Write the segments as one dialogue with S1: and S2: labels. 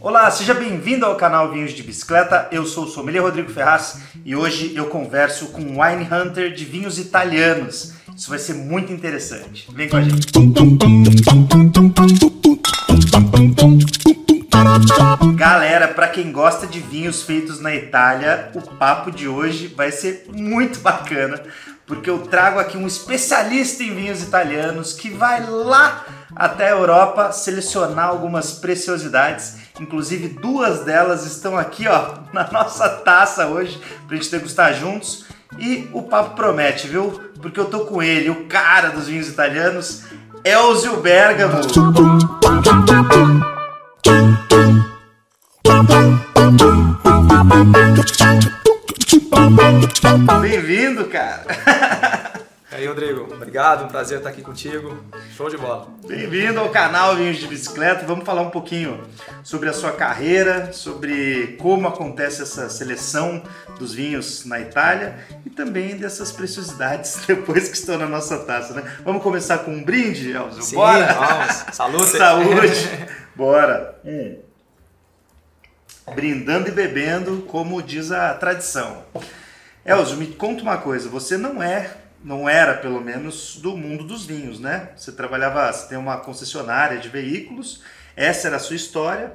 S1: Olá, seja bem-vindo ao canal Vinhos de Bicicleta. Eu sou o sommelier Rodrigo Ferraz e hoje eu converso com um wine hunter de vinhos italianos. Isso vai ser muito interessante. Vem com a gente. Galera, para quem gosta de vinhos feitos na Itália, o papo de hoje vai ser muito bacana, porque eu trago aqui um especialista em vinhos italianos que vai lá até a Europa selecionar algumas preciosidades. Inclusive, duas delas estão aqui, ó, na nossa taça hoje, pra gente degustar juntos. E o papo promete, viu? Porque eu tô com ele, o cara dos vinhos italianos, Elzio Bergamo. Bem-vindo, cara.
S2: E aí, Rodrigo, obrigado, um prazer estar aqui contigo. Show de bola.
S1: Bem-vindo ao canal Vinhos de Bicicleta. Vamos falar um pouquinho sobre a sua carreira, sobre como acontece essa seleção dos vinhos na Itália e também dessas preciosidades depois que estão na nossa taça, né? Vamos começar com um brinde, Elzo?
S2: Sim,
S1: Bora?
S2: vamos. Saúde.
S1: Saúde. Bora. Hum. Brindando e bebendo, como diz a tradição. Elzo, me conta uma coisa. Você não é, não era pelo menos do mundo dos vinhos, né? Você trabalhava, você tem uma concessionária de veículos. Essa era a sua história.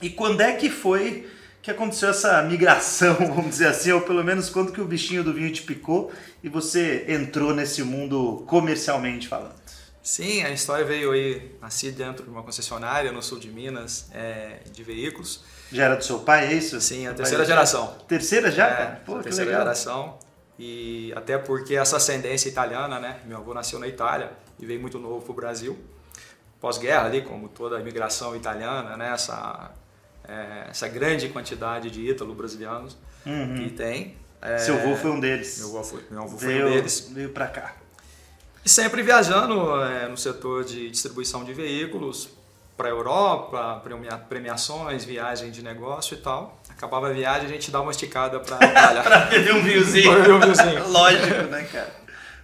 S1: E quando é que foi que aconteceu essa migração, vamos dizer assim, ou pelo menos quando que o bichinho do vinho te picou e você entrou nesse mundo comercialmente falando?
S2: Sim, a história veio aí, nasci dentro de uma concessionária no sul de Minas, é, de veículos.
S1: Já era do seu pai, é isso?
S2: Sim, a terceira geração.
S1: Terceira já,
S2: É?
S1: Pô,
S2: terceira
S1: legal.
S2: geração. E até porque essa ascendência italiana, né? Meu avô nasceu na Itália e veio muito novo para o Brasil. Pós-guerra ali, como toda a imigração italiana, né? Essa, é, essa grande quantidade de ítalo-brasilianos que tem. É,
S1: Uhum. Seu avô foi um deles.
S2: Meu avô foi, meu avô foi
S1: veio,
S2: um deles.
S1: veio pra cá.
S2: E sempre viajando é, no setor de distribuição de veículos para a Europa, premia- premiações, viagem de negócio e tal. Acabava a viagem, a gente dava uma esticada para Itália.
S1: Pra beber um vinhozinho.
S2: Pra beber um vinhozinho.
S1: Lógico, né, cara?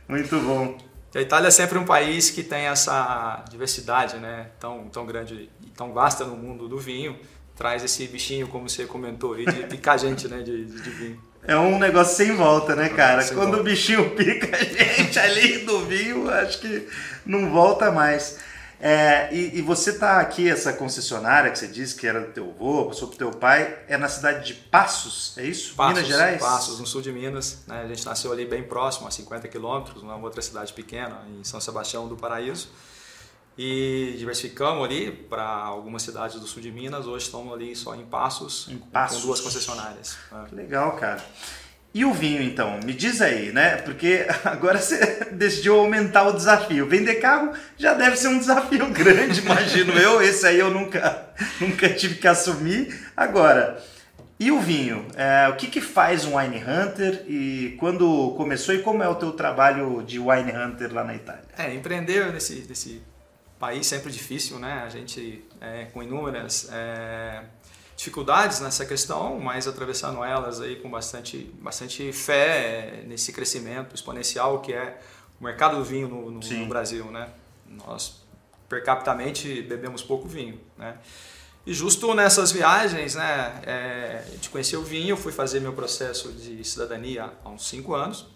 S1: Muito bom.
S2: E a Itália é sempre um país que tem essa diversidade, né? Tão, tão grande e tão vasta no mundo do vinho. Traz esse bichinho, como você comentou, aí, de picar gente, né? De, de vinho.
S1: É um negócio sem volta, né, cara?
S2: Sem
S1: Quando
S2: volta.
S1: o bichinho pica a gente ali do vinho, acho que não volta mais. É, e, e você tá aqui, essa concessionária que você disse que era do teu avô, passou pro teu pai, é na cidade de Passos, é isso?
S2: Passos,
S1: Minas Gerais?
S2: Passos, no sul de Minas. Né? A gente nasceu ali bem próximo, a 50 quilômetros, numa outra cidade pequena, em São Sebastião do Paraíso. E diversificamos ali para algumas cidades do sul de Minas. Hoje estamos ali só em Passos,
S1: Em
S2: com-
S1: Passos.
S2: com duas concessionárias. né?
S1: Que Legal, cara. E o vinho, então? Me diz aí, né? Porque agora você decidiu aumentar o desafio. Vender carro já deve ser um desafio grande, imagino eu. Esse aí eu nunca, nunca tive que assumir. Agora, e o vinho? É, o que, que faz um wine hunter e quando começou e como é o teu trabalho de wine hunter lá na Itália?
S2: É, empreender nesse, nesse país sempre difícil, né? A gente é, com inúmeras é, dificuldades nessa questão, mas atravessando elas aí com bastante, bastante fé é, nesse crescimento exponencial que é o mercado do vinho no, no- no Brasil, né? Nós per capitamente bebemos pouco vinho, né? E justo nessas viagens, né, é, de conhecer o vinho, eu fui fazer meu processo de cidadania há uns cinco anos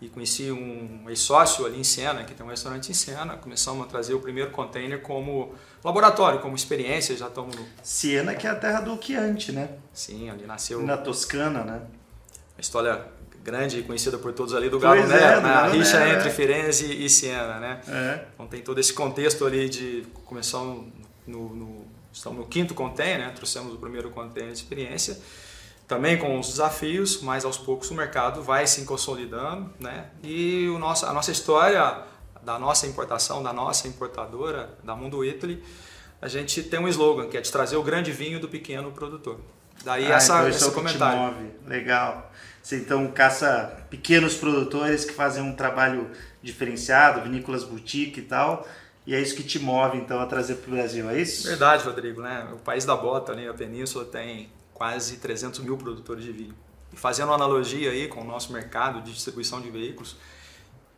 S2: e conheci um ex-sócio ali em Siena, que tem um restaurante em Siena. Começamos a trazer o primeiro container como laboratório, como experiência. Já estamos no...
S1: Siena, que é a terra do Chianti, né?
S2: Sim, ali nasceu
S1: Na Toscana, né?
S2: uma história grande e conhecida por todos ali do Galo
S1: é,
S2: né? a
S1: Galo
S2: rixa entre
S1: é.
S2: Firenze e Siena, né?
S1: É.
S2: Então tem todo esse contexto ali de começamos no, no, estamos no quinto container, né? trouxemos o primeiro container de experiência, também com os desafios, mas aos poucos o mercado vai se consolidando, né? E o nosso, a nossa história da nossa importação, da nossa importadora, da Mundo Italy, a gente tem um slogan que é de trazer o grande vinho do pequeno produtor. Daí
S1: Ah,
S2: essa,
S1: então é
S2: esse
S1: te
S2: comentário.
S1: move. Legal. Você então caça pequenos produtores que fazem um trabalho diferenciado, vinícolas boutique e tal, e é isso que te move então a trazer para o Brasil, é isso?
S2: Verdade, Rodrigo, né? O país da bota, ali, a península, tem quase 300 mil produtores de vinho. E fazendo uma analogia aí com o nosso mercado de distribuição de veículos,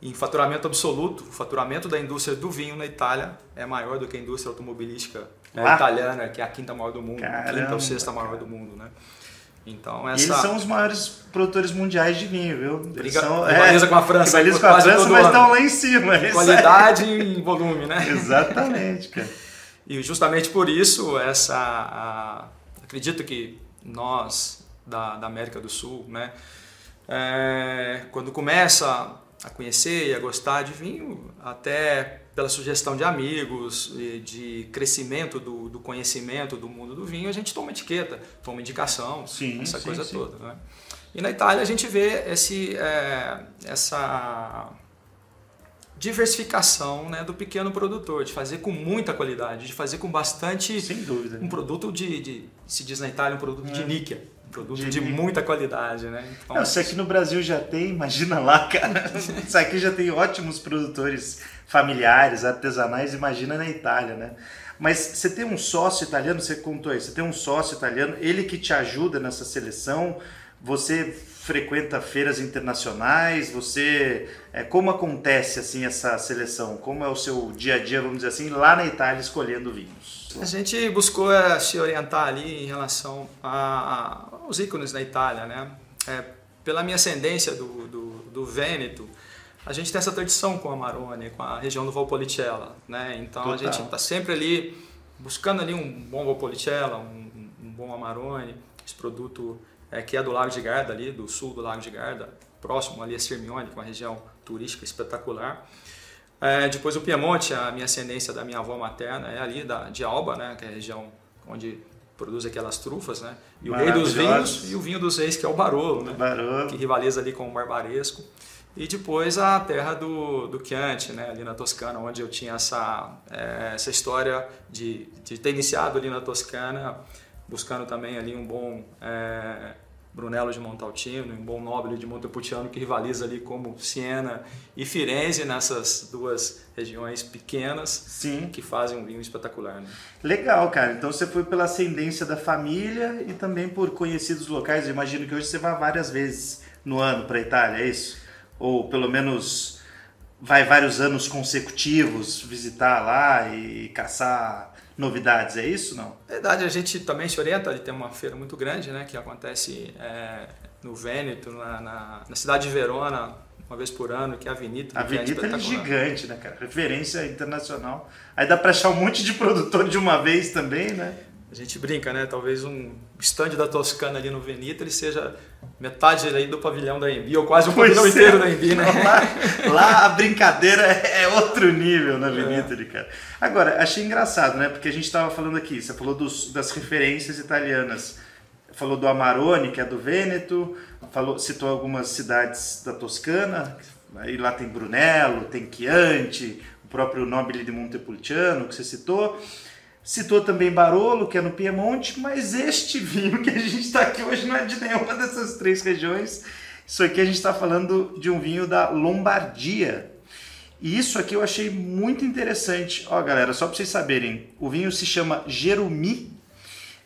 S2: Em faturamento absoluto, o faturamento da indústria do vinho na Itália é maior do que a indústria automobilística ah. italiana, que é a quinta maior do mundo, Caramba, quinta ou sexta maior do mundo, né?
S1: Então, essa... eles são os maiores produtores mundiais de vinho, viu?
S2: Briga, são, rivaliza é, com a França.
S1: Rivaliza com a França, mas estão lá em cima.
S2: Qualidade e volume, né?
S1: Exatamente, cara.
S2: E justamente por isso, essa, a, acredito que nós da, da América do Sul, né, é, quando começa a conhecer e a gostar de vinho, até pela sugestão de amigos, de crescimento do, do, conhecimento do mundo do vinho, a gente toma etiqueta, toma indicação, sim, essa sim, coisa sim. toda. Né? E na Itália a gente vê esse, é, essa diversificação né, do pequeno produtor, de fazer com muita qualidade, de fazer com bastante.
S1: Sem dúvida.
S2: Um produto de, de se diz na Itália, um produto é. de níquel produto de, de muita qualidade, né?
S1: Então, Não, isso aqui no Brasil já tem, imagina lá, cara. isso aqui já tem ótimos produtores familiares, artesanais, imagina na Itália, né? Mas você tem um sócio italiano, você contou aí, você tem um sócio italiano, ele que te ajuda nessa seleção, você frequenta feiras internacionais, você é, como acontece assim essa seleção? Como é o seu dia a dia, vamos dizer assim, lá na Itália escolhendo vinhos?
S2: A gente buscou é, se orientar ali em relação a, a, aos ícones da Itália, né? É, pela minha ascendência do, do, do Vêneto, a gente tem essa tradição com a Maroni, com a região do Valpolicella, né? Então Total. a gente está sempre ali buscando ali um bom Valpolicella, um, um bom Amarone, esse produto é, que é do Lago de Garda ali, do sul do Lago de Garda, próximo ali a Sirmione, com uma região turística espetacular. É, depois o Piemonte, a minha ascendência da minha avó materna é ali da, de Alba, né? Que é a região onde produz aquelas trufas, né? E o rei dos vinhos e o vinho dos reis, que é o Barolo, né?
S1: Barolo.
S2: Que rivaliza ali com o Barbaresco. E depois a terra do, do Chianti, né, ali na Toscana, onde eu tinha essa, é, essa história de, de ter iniciado ali na Toscana, buscando também ali um bom é, Brunello de Montaltino, um bom Nobile de Montepulciano, que rivaliza ali como Siena e Firenze, nessas duas regiões pequenas,
S1: Sim.
S2: que fazem um vinho espetacular. Né?
S1: Legal, cara. Então você foi pela ascendência da família e também por conhecidos locais. Eu imagino que hoje você vai várias vezes no ano para a Itália, é isso? ou pelo menos vai vários anos consecutivos visitar lá e caçar novidades, é isso não?
S2: É verdade, a gente também se orienta, tem uma feira muito grande, né, que acontece é, no Vêneto, na, na, na, cidade de Verona, uma vez por ano, que é a Avenida.
S1: A Avenida é, é gigante, né, cara? Referência internacional. Aí dá para achar um monte de produtor de uma vez também, né?
S2: A gente brinca, né? Talvez um stand da Toscana ali no Venita ele seja metade aí do pavilhão da Embi, ou quase o pavilhão é. inteiro da Embi, né?
S1: Lá, lá, a brincadeira é outro nível na Venita, é. cara. Agora, achei engraçado, né? Porque a gente estava falando aqui, você falou dos, das referências italianas. Falou do Amarone, que é do Vêneto, falou, citou algumas cidades da Toscana, aí lá tem Brunello, tem Chianti, o próprio Nobile de Montepulciano, que você citou. Citou também Barolo, que é no Piemonte, mas este vinho que a gente está aqui hoje não é de nenhuma dessas três regiões. Isso aqui a gente está falando de um vinho da Lombardia. E isso aqui eu achei muito interessante. Ó, galera, só para vocês saberem, o vinho se chama Gerumi,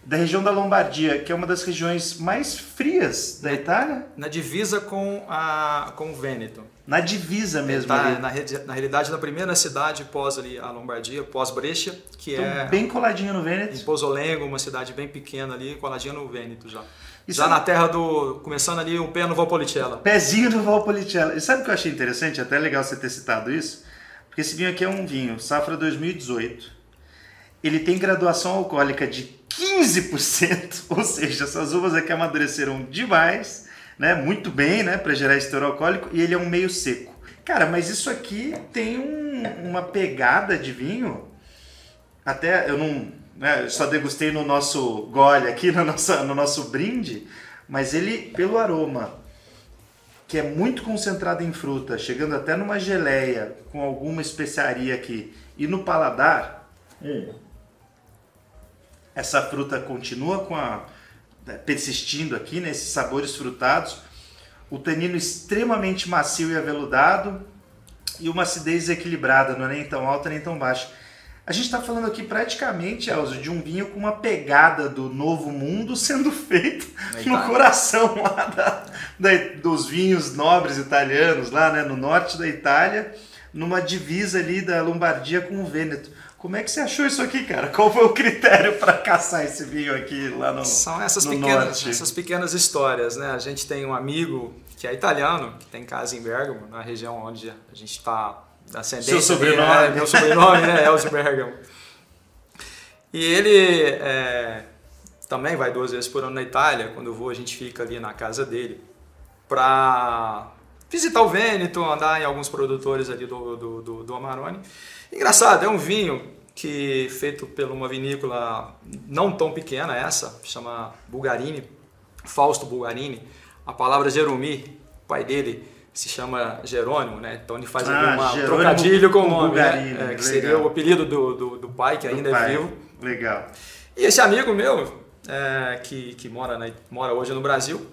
S1: da região da Lombardia, que é uma das regiões mais frias da Itália.
S2: Na divisa com, a, com o Vêneto.
S1: Na divisa mesmo.
S2: Tá, na, na, realidade, na primeira cidade pós ali a Lombardia, pós Brescia, que então, é.
S1: Bem coladinho no Vêneto.
S2: Em Pozolengo, uma cidade bem pequena ali, coladinha no Vêneto já. já na terra do. Começando ali um pé no Valpolicella.
S1: Pezinho no Valpolicella. E sabe o que eu achei interessante? Até legal você ter citado isso. Porque esse vinho aqui é um vinho, safra 2018. Ele tem graduação alcoólica de 15%, ou seja, essas uvas aqui amadureceram demais né, muito bem, né, para gerar esse alcoólico e ele é um meio seco. Cara, mas isso aqui tem um, uma pegada de vinho. Até eu não, né, só degustei no nosso gole aqui, no nosso, no nosso brinde, mas ele pelo aroma que é muito concentrado em fruta, chegando até numa geleia com alguma especiaria aqui e no paladar, hum. Essa fruta continua com a né, persistindo aqui nesses né, sabores frutados, o tanino extremamente macio e aveludado e uma acidez equilibrada, não é nem tão alta nem tão baixa. A gente está falando aqui praticamente, Elzo, de um vinho com uma pegada do Novo Mundo sendo feito no coração lá da, da, dos vinhos nobres italianos, lá né, no norte da Itália, numa divisa ali da Lombardia com o Vêneto. Como é que você achou isso aqui, cara? Qual foi o critério para caçar esse vinho aqui lá no
S2: São essas
S1: no
S2: pequenas,
S1: norte?
S2: essas pequenas histórias, né? A gente tem um amigo que é italiano, que tem casa em Bergamo, na região onde a gente está da ascendência.
S1: Seu sobrenome.
S2: né? Meu sobrenome, né? Elcio Bergamo. E ele é, também vai duas vezes por ano na Itália. Quando eu vou, a gente fica ali na casa dele para visitar o Vêneto, andar em alguns produtores ali do, do, do, do Amarone. Engraçado, é um vinho que feito por uma vinícola não tão pequena essa, chama Bulgarini, Fausto Bulgarini. A palavra Jerumi, pai dele, se chama Jerônimo, né? Então ele faz
S1: Ah,
S2: uma, um trocadilho com o nome,
S1: Bulgarini,
S2: né? É, que seria o apelido do, do, do pai, que ainda
S1: Pai,
S2: é vivo.
S1: Legal.
S2: E esse amigo meu, é, que, que mora, na, mora hoje no Brasil,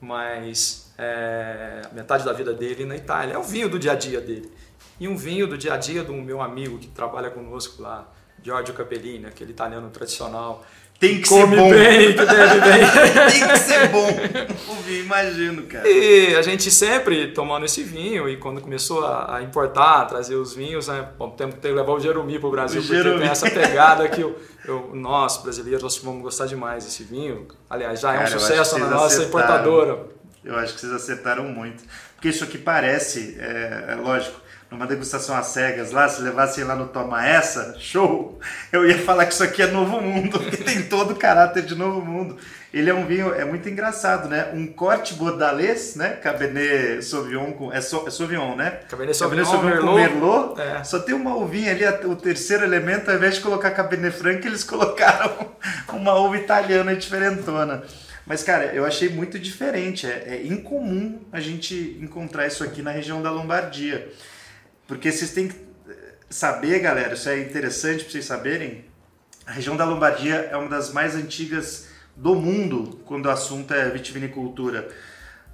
S2: mas é, metade da vida dele na Itália, é o vinho do dia a dia dele. E um vinho do dia a dia do meu amigo que trabalha conosco lá, Giorgio Capellini, aquele italiano tradicional.
S1: Tem que
S2: come
S1: ser bom.
S2: bem, que bebe bem.
S1: Tem que ser bom. O vinho, imagino, cara.
S2: E a gente sempre tomando esse vinho, e quando começou a, a importar, a trazer os vinhos, né? Bom, temos que levar o Jerumi para o Brasil, porque
S1: Jerumi.
S2: tem essa pegada que eu, eu- nós, brasileiros, nós vamos gostar demais desse vinho. Aliás, já é um
S1: Cara,
S2: sucesso na nossa importadora.
S1: Eu acho que vocês acertaram muito. Porque isso aqui parece, é, é lógico, numa degustação às cegas lá, se levassem lá no Toma Essa, show, eu ia falar que isso aqui é Novo Mundo, porque tem todo o caráter de Novo Mundo. Ele é um vinho, é muito engraçado, né? Um corte bordalês, né? Cabernet Sauvignon com... É, so, é Sauvignon, né?
S2: Cabernet Sauvignon,
S1: com
S2: Merlot.
S1: Merlot.
S2: É.
S1: Só tem uma uvinha ali, o terceiro elemento, ao invés de colocar Cabernet Franc, eles colocaram uma uva italiana diferentona. Mas, cara, eu achei muito diferente. É, é incomum a gente encontrar isso aqui na região da Lombardia. Porque vocês têm que eh, saber, galera, isso é interessante para vocês saberem. A região da Lombardia é uma das mais antigas do mundo quando o assunto é vitivinicultura.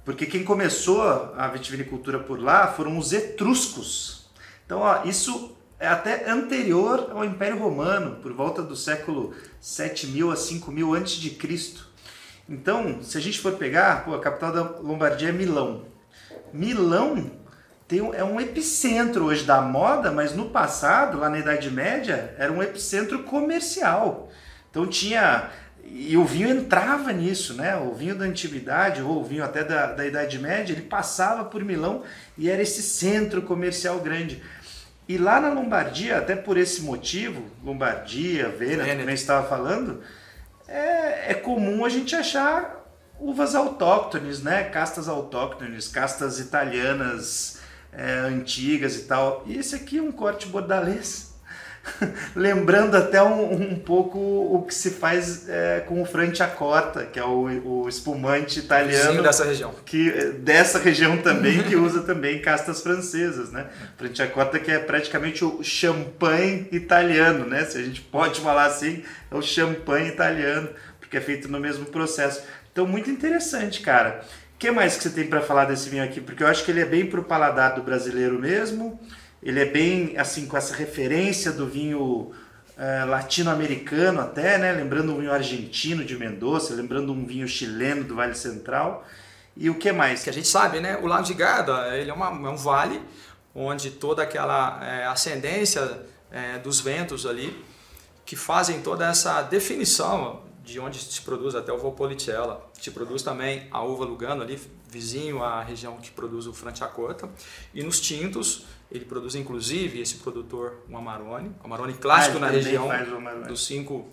S1: Porque quem começou a vitivinicultura por lá foram os etruscos. Então, ó, isso é até anterior ao Império Romano, por volta do século 7000 a 5000 antes de Cristo. Então, se a gente for pegar, pô, a capital da Lombardia é Milão. Milão tem é um epicentro hoje da moda, mas no passado, lá na Idade Média, era um epicentro comercial. Então tinha. E o vinho entrava nisso, né? O vinho da antiguidade, ou o vinho até da, da Idade Média, ele passava por Milão e era esse centro comercial grande. E lá na Lombardia, até por esse motivo, Lombardia, Vêneto,
S2: Vêneto.
S1: como eu estava falando, é, é comum a gente achar uvas autóctones, né? Castas autóctones, castas italianas é, antigas e tal. E esse aqui é um corte bordalês. Lembrando até um, um pouco o que se faz é, com o Franciacorta, que é o, o espumante italiano
S2: dessa região.
S1: que dessa região também que usa também castas francesas, né? Franciacorta que é praticamente o champanhe italiano, né? Se a gente pode falar assim, é o champanhe italiano, porque é feito no mesmo processo. Então muito interessante, cara. O que mais que você tem para falar desse vinho aqui? Porque eu acho que ele é bem pro paladar do brasileiro mesmo. Ele é bem assim com essa referência do vinho eh, latino-americano até, né? Lembrando um vinho argentino de Mendoza, lembrando um vinho chileno do Vale Central. E o que mais?
S2: que a gente sabe, né? O Lago de Garda, ele é, uma- é um vale onde toda aquela é, ascendência é, dos ventos ali que fazem toda essa definição de onde se produz até o Valpolicella. Se produz também a uva Lugano ali, vizinho à região que produz o Franciacorta. E nos tintos, ele produz inclusive esse produtor, o Amarone, o Amarone clássico
S1: Ah,
S2: na região dos cinco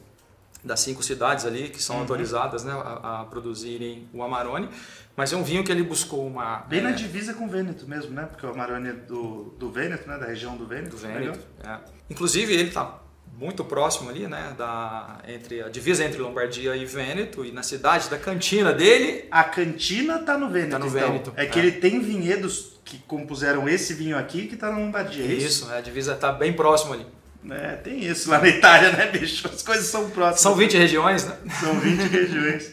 S2: das cinco cidades ali que
S1: Uhum.
S2: são autorizadas né, a, a produzirem o Amarone, mas é um vinho que ele buscou uma
S1: Bem
S2: é,
S1: na divisa com o Vêneto mesmo, né? Porque o Amarone é do, do Vêneto, né? Da região do Vêneto.
S2: do Vêneto. é. Inclusive ele está muito próximo ali, né, da entre a divisa entre Lombardia e Vêneto e na cidade da cantina dele
S1: A cantina tá no Vêneto,
S2: Tá no
S1: então.
S2: Vêneto,
S1: É que
S2: é.
S1: ele tem vinhedos que compuseram esse vinho aqui que tá na Lombardia, é isso?
S2: isso, é, a divisa está bem próximo ali.
S1: É, tem isso lá na Itália, né, bicho? As coisas são próximas.
S2: São 20 regiões, né?
S1: São 20 regiões.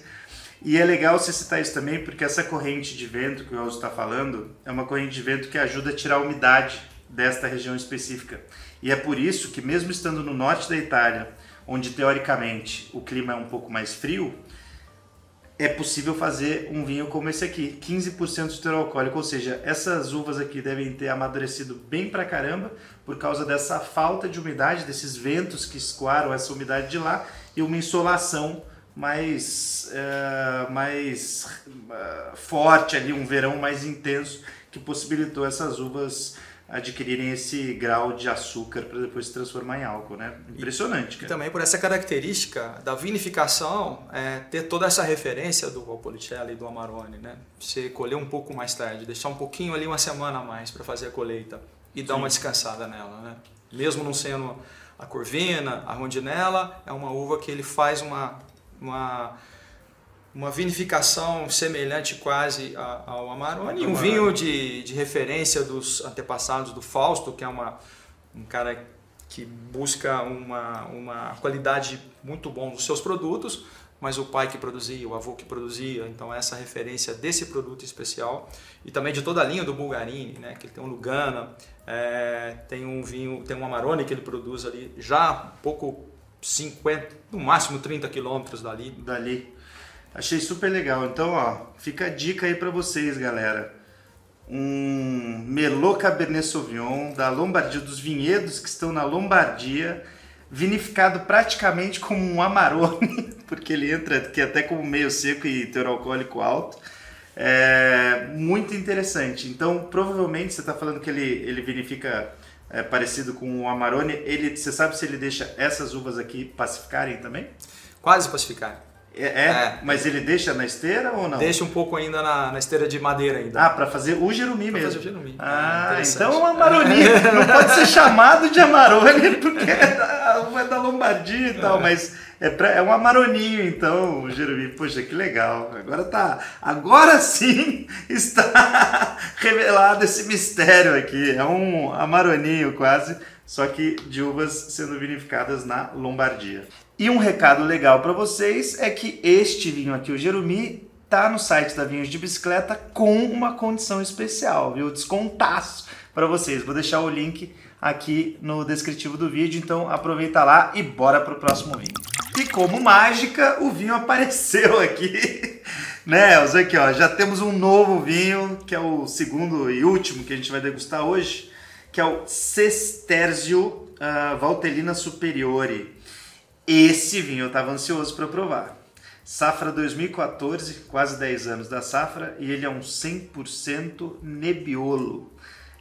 S1: E é legal você citar isso também, porque essa corrente de vento que o Elzo está falando é uma corrente de vento que ajuda a tirar a umidade desta região específica. E é por isso que, mesmo estando no norte da Itália, onde teoricamente o clima é um pouco mais frio, é possível fazer um vinho como esse aqui, 15% de teor alcoólico, ou seja, essas uvas aqui devem ter amadurecido bem pra caramba por causa dessa falta de umidade, desses ventos que escoaram essa umidade de lá e uma insolação mais, uh, mais uh, forte ali, um verão mais intenso que possibilitou essas uvas adquirirem esse grau de açúcar para depois se transformar em álcool, né? Impressionante, cara.
S2: E também por essa característica da vinificação, é, ter toda essa referência do Valpolicella e do Amarone, né? Você colher um pouco mais tarde, deixar um pouquinho ali uma semana a mais para fazer a colheita e dar Sim. uma descansada nela, né? Mesmo não sendo a Corvina, a Rondinella, é uma uva que ele faz uma, uma uma vinificação semelhante quase ao Amarone, um vinho de, de referência dos antepassados do Fausto, que é uma, um cara que busca uma, uma qualidade muito bom dos seus produtos, mas o pai que produzia, o avô que produzia, então essa referência desse produto especial e também de toda a linha do Bulgarini, né, que ele tem um Lugana, é, tem um vinho, tem um Amarone que ele produz ali já um pouco 50, no máximo 30 quilômetros dali.
S1: Dali. Achei super legal. Então, ó, fica a dica aí para vocês, galera. Um Merlot Cabernet Sauvignon da Lombardia, dos vinhedos que estão na Lombardia, vinificado praticamente como um Amarone, porque ele entra aqui até como meio seco e teor alcoólico alto. É muito interessante. Então, provavelmente você está falando que ele, ele vinifica é, parecido com o Amarone. Ele, você sabe se ele deixa essas uvas aqui pacificarem também?
S2: Quase pacificarem.
S1: É, é, é, mas ele deixa na esteira ou não?
S2: Deixa um pouco ainda na, na esteira de madeira ainda.
S1: Ah, para fazer o jerumi mesmo.
S2: Fazer o jerumi.
S1: Ah, é então é uma Amaroni. não pode ser chamado de Amarone porque é da, é da Lombardia e tal, é. mas é, pra, é um Amaroninho então, o jerumi. Poxa, que legal. Agora tá, agora sim está revelado esse mistério aqui. É um Amaroninho quase, só que de uvas sendo vinificadas na Lombardia. E um recado legal para vocês é que este vinho aqui, o Jerumi, tá no site da Vinhos de Bicicleta com uma condição especial, viu? Descontaço para vocês. Vou deixar o link aqui no descritivo do vídeo, então aproveita lá e bora pro próximo vinho. E como mágica, o vinho apareceu aqui. né, Elza, aqui ó, já temos um novo vinho, que é o segundo e último que a gente vai degustar hoje, que é o Sesterzio uh, Valtellina Superiore. Esse vinho eu estava ansioso para provar. Safra 2014, quase 10 anos da safra, e ele é um 100% Nebbiolo.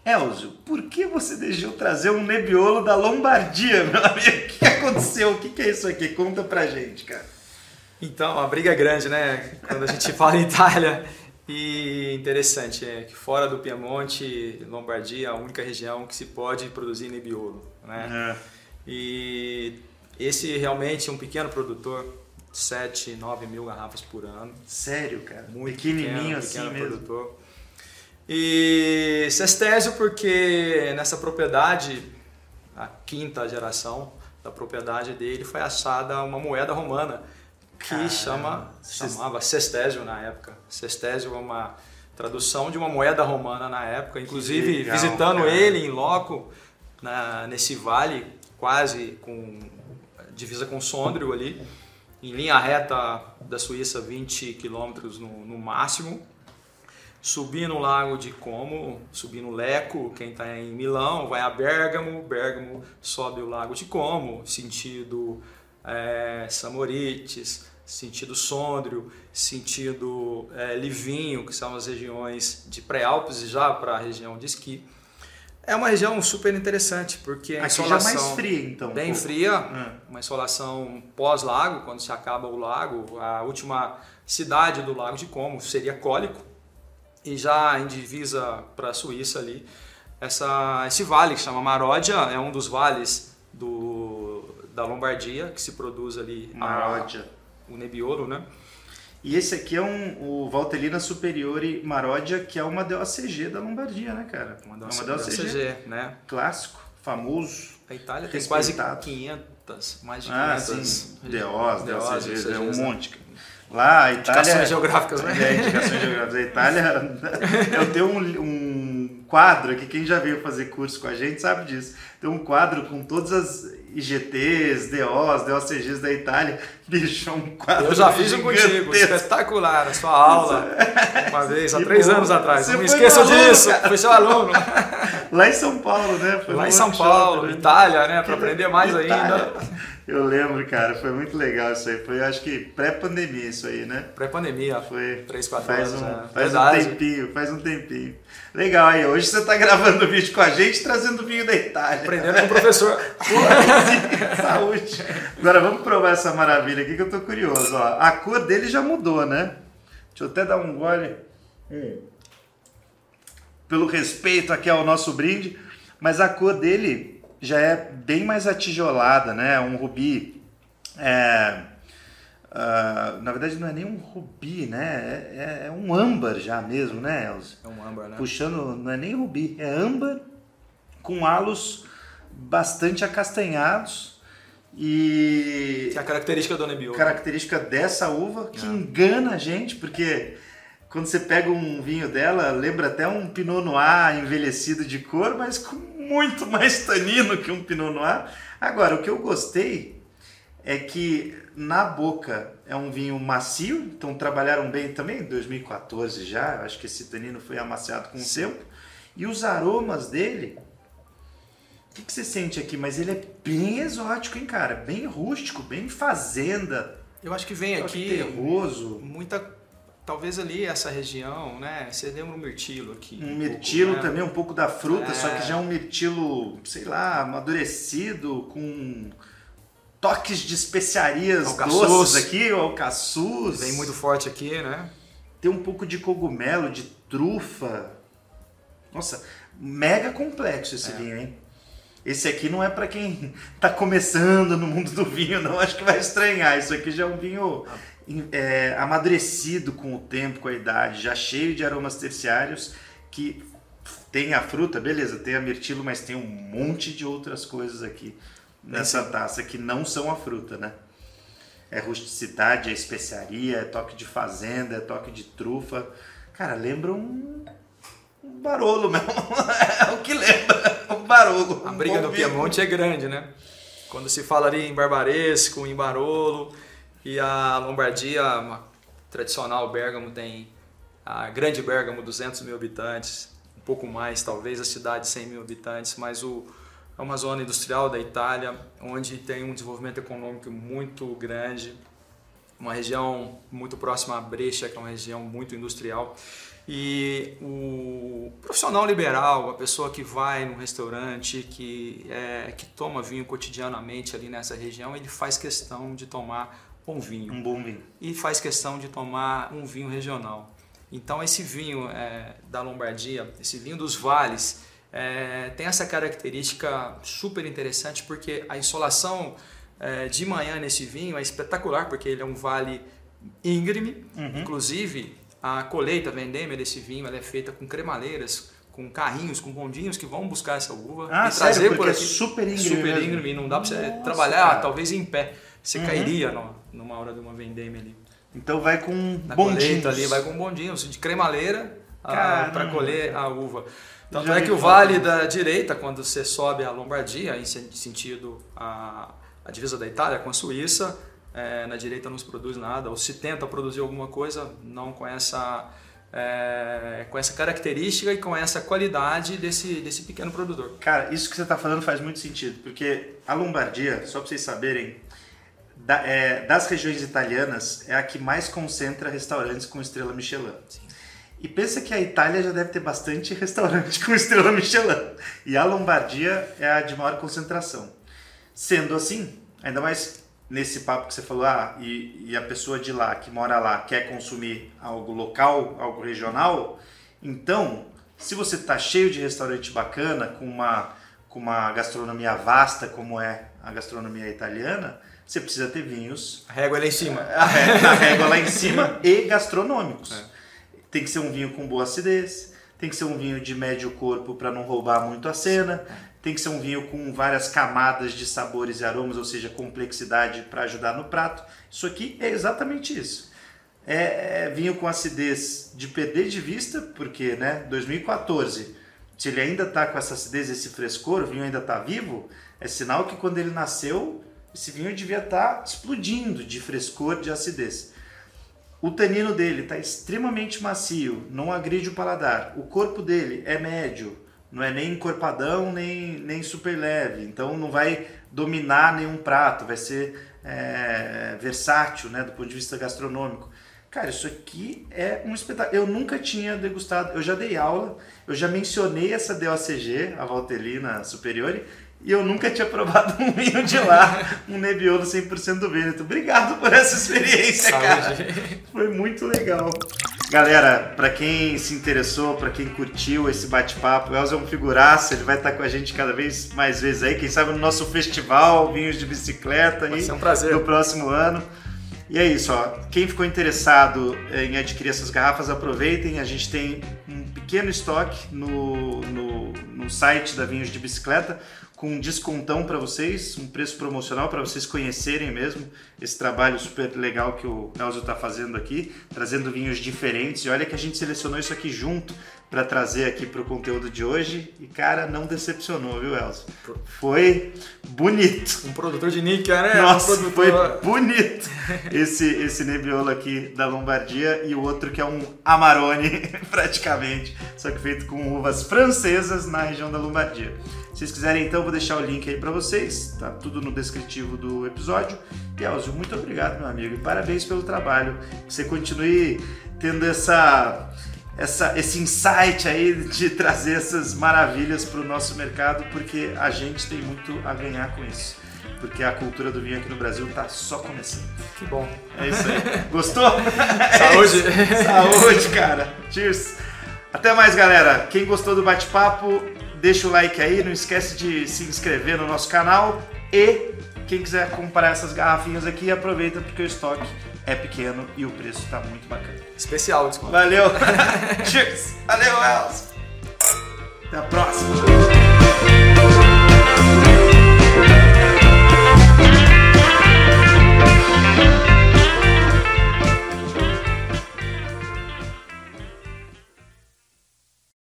S1: Elzio, por que você deixou trazer um Nebbiolo da Lombardia, meu amigo? O que aconteceu? O que é isso aqui? Conta pra gente, cara.
S2: Então, a briga é grande, né? Quando a gente fala em Itália. E interessante é que fora do Piemonte, Lombardia é a única região que se pode produzir Nebbiolo, né? É. E esse realmente é um pequeno produtor, 7, 9 mil garrafas por ano.
S1: Sério, cara? Muito pequenininho pequeno, assim pequeno mesmo. produtor.
S2: E Cestésio porque nessa propriedade, a quinta geração da propriedade dele, foi achada uma moeda romana que chama, chamava Cestésio na época. Cestésio é uma tradução de uma moeda romana na época. Inclusive, legal, visitando cara. ele em loco, na, nesse vale, quase com divisa com Sondrio ali, em linha reta da Suíça, 20 quilômetros no, no máximo. Subir no Lago de Como, subir no Leco, quem está em Milão vai a Bergamo, Bergamo sobe o Lago de Como, sentido é, Samorites, sentido Sondrio, sentido é, Livinho, que são as regiões de pré-Alpes e já para a região de esqui. É uma região super interessante, porque a insolação...
S1: já mais fria, então.
S2: Bem fria, é. uma insolação pós-lago, quando se acaba o lago. A última cidade do lago de Como seria Cólico. E já em divisa para a Suíça ali, essa, esse vale que chama Maródia, é um dos vales do, da Lombardia, que se produz ali...
S1: Maródia.
S2: A, o Nebbiolo, né?
S1: E esse aqui é um, o Valtellina Superiore Marodia, que é uma DOCG da Lombardia, né, cara?
S2: Uma DOCG, é uma DOCG, né?
S1: Clássico, famoso.
S2: A Itália tem quase 500, mais de 500.
S1: Ah, sim. DOs, DOCGs, é um monte. Lá, a Itália...
S2: Indicações geográficas, né?
S1: É, indicações geográficas. A Itália... Eu tenho um, um quadro aqui, quem já veio fazer curso com a gente sabe disso. Tem um quadro com todas as IGTs, DOs, DOCGs da Itália. Bicho, é um quadro
S2: Eu já fiz um contigo, espetacular, a sua aula, uma vez, há três anos atrás. Não me esqueçam disso, fui seu aluno.
S1: Lá em São Paulo, né?
S2: Foi Lá em São Paulo, né? Itália, né? Para aprender mais Itália. ainda.
S1: Eu lembro, cara, foi muito legal isso aí. Foi, acho que pré-pandemia isso aí, né?
S2: Pré-pandemia. Foi. Três, quatro
S1: faz
S2: anos.
S1: Um, é. Faz Verdade. um tempinho, faz um tempinho. Legal aí. Hoje você está gravando o vídeo com a gente, trazendo vinho da Itália.
S2: Aprendendo com o professor.
S1: Saúde. Agora vamos provar essa maravilha aqui que eu tô curioso. Ó, a cor dele já mudou, né? Deixa eu até dar um gole. Hum. Pelo respeito aqui ao nosso brinde. Mas a cor dele já é bem mais atijolada, né? Um rubi. É, uh, na verdade, não é nem um rubi, né? É, é, é, um âmbar já mesmo, né, Elza?
S2: É um âmbar, né?
S1: Puxando, não é nem rubi, é âmbar com halos bastante acastanhados. E.
S2: Que é a característica do Nebbiolo.
S1: Característica dessa uva que é. engana a gente, porque quando você pega um vinho dela, lembra até um Pinot Noir envelhecido de cor, mas com muito mais tanino que um Pinot Noir. Agora, o que eu gostei é que na boca é um vinho macio, então trabalharam bem também em 2014 já, acho que esse tanino foi amaciado com o tempo. E os aromas dele, o que, que, você sente aqui? Mas ele é bem exótico, hein, cara? Bem rústico, bem fazenda.
S2: Eu acho que vem aqui
S1: terroso.
S2: muita talvez ali essa região, né? Você lembra um mirtilo aqui.
S1: Um, um mirtilo pouco, né? também, um pouco da fruta, é... só que já é um mirtilo, sei lá, amadurecido, com toques de especiarias doces aqui, o alcaçuz.
S2: Vem muito forte aqui, né?
S1: Tem um pouco de cogumelo, de trufa. Nossa, mega complexo esse é. vinho, hein? Esse aqui não é para quem está começando no mundo do vinho, não. Acho que vai estranhar. Isso aqui já é um vinho é, amadurecido com o tempo, com a idade, já cheio de aromas terciários que tem a fruta, beleza, tem a mirtilo, mas tem um monte de outras coisas aqui nessa taça que não são a fruta, né? É rusticidade, é especiaria, é toque de fazenda, é toque de trufa. Cara, lembra um, um barolo mesmo. é o que lembra, um barolo.
S2: A um briga no Piemonte é grande, né? Quando se fala ali em barbaresco, em barolo, e a Lombardia, uma tradicional Bergamo, tem a grande Bergamo, 200 mil habitantes, um pouco mais talvez, a cidade 100 mil habitantes, mas o, é uma zona industrial da Itália, onde tem um desenvolvimento econômico muito grande, uma região muito próxima a Brescia, que é uma região muito industrial. E o profissional liberal, a pessoa que vai no restaurante, que, é, que toma vinho cotidianamente ali nessa região, ele faz questão de tomar bom vinho.
S1: Um bom vinho.
S2: E faz questão de tomar um vinho regional. Então esse vinho é, da Lombardia, esse vinho dos vales, é, tem essa característica super interessante porque a insolação é, de manhã nesse vinho é espetacular porque ele é um vale íngreme, uhum. inclusive a colheita vendêmia desse vinho é feita com cremaleiras, com carrinhos, com bondinhos que vão buscar essa uva
S1: ah,
S2: e sério?
S1: trazer porque por é aqui. É super íngreme,
S2: super íngreme, não dá para você trabalhar cara. talvez em pé. Você uhum. cairia no, numa hora de uma vendêmia ali.
S1: Então vai com
S2: Na
S1: bondinhos.
S2: ali, vai com bondinhos de cremaleira para colher a uva. Tanto é que o vale da direita, quando você sobe a Lombardia, em sentido a, a divisa da Itália com a Suíça, é, na direita não se produz nada, ou se tenta produzir alguma coisa, não com essa, é, com essa característica e com essa qualidade desse, desse pequeno produtor.
S1: Cara, isso que você está falando faz muito sentido, porque a Lombardia, só para vocês saberem, da, é, das regiões italianas, é a que mais concentra restaurantes com estrela Michelin. Sim. E pensa que a Itália já deve ter bastante restaurante com estrela Michelin. E a Lombardia é a de maior concentração. Sendo assim, ainda mais nesse papo que você falou, ah, e, e a pessoa de lá, que mora lá, quer consumir algo local, algo regional, então, se você está cheio de restaurante bacana, com uma, com uma gastronomia vasta, como é a gastronomia italiana, você precisa ter vinhos.
S2: A régua é lá em cima.
S1: A régua, a régua lá em cima e gastronômicos. É. Tem que ser um vinho com boa acidez, tem que ser um vinho de médio corpo para não roubar muito a cena, tem que ser um vinho com várias camadas de sabores e aromas, ou seja, complexidade para ajudar no prato. Isso aqui é exatamente isso. É, é vinho com acidez de perder de vista, porque, né, 2014 se ele ainda está com essa acidez, esse frescor, o vinho ainda está vivo, é sinal que quando ele nasceu, esse vinho devia estar tá explodindo de frescor, de acidez. O tanino dele está extremamente macio, não agride o paladar. O corpo dele é médio, não é nem encorpadão nem, nem super leve, então não vai dominar nenhum prato, vai ser é, versátil né, do ponto de vista gastronômico. Cara, isso aqui é um espetáculo. Eu nunca tinha degustado, eu já dei aula, eu já mencionei essa DOCG, a Valtelina Superiore, e eu nunca tinha provado um vinho de lá, um Nebbiolo 100% do Vêneto. Obrigado por essa experiência, Saúde. cara. Foi muito legal. Galera, para quem se interessou, para quem curtiu esse bate-papo, o Elza é um figuraço, ele vai estar com a gente cada vez mais vezes aí, quem sabe no nosso festival Vinhos de Bicicleta aí,
S2: ser um prazer.
S1: no próximo ano. E é isso, ó. Quem ficou interessado em adquirir essas garrafas, aproveitem. A gente tem um pequeno estoque no, no, no site da Vinhos de Bicicleta com um descontão para vocês, um preço promocional para vocês conhecerem mesmo esse trabalho super legal que o Nelson está fazendo aqui, trazendo vinhos diferentes. E olha que a gente selecionou isso aqui junto para trazer aqui para o conteúdo de hoje e cara não decepcionou, viu, Elcio? Foi bonito.
S2: Um produtor de níquel, né?
S1: Nossa,
S2: um
S1: foi bonito esse esse Nebbiolo aqui da Lombardia e o outro que é um Amarone praticamente, só que feito com uvas francesas na região da Lombardia. Se vocês quiserem, então, vou deixar o link aí para vocês, tá tudo no descritivo do episódio. E Elcio, muito obrigado, meu amigo, e parabéns pelo trabalho. Que você continue tendo essa, essa, esse insight aí de trazer essas maravilhas para o nosso mercado, porque a gente tem muito a ganhar com isso. Porque a cultura do vinho aqui no Brasil está só começando.
S2: Que bom.
S1: É isso aí. Gostou?
S2: Saúde!
S1: É Saúde, cara. Cheers! Até mais, galera. Quem gostou do bate-papo, deixa o like aí, não esquece de se inscrever no nosso canal e quem quiser comprar essas garrafinhas aqui, aproveita porque o estoque é pequeno e o preço está muito bacana.
S2: Especial desconto.
S1: Valeu! Cheers! Valeu, Elcio! Até a próxima!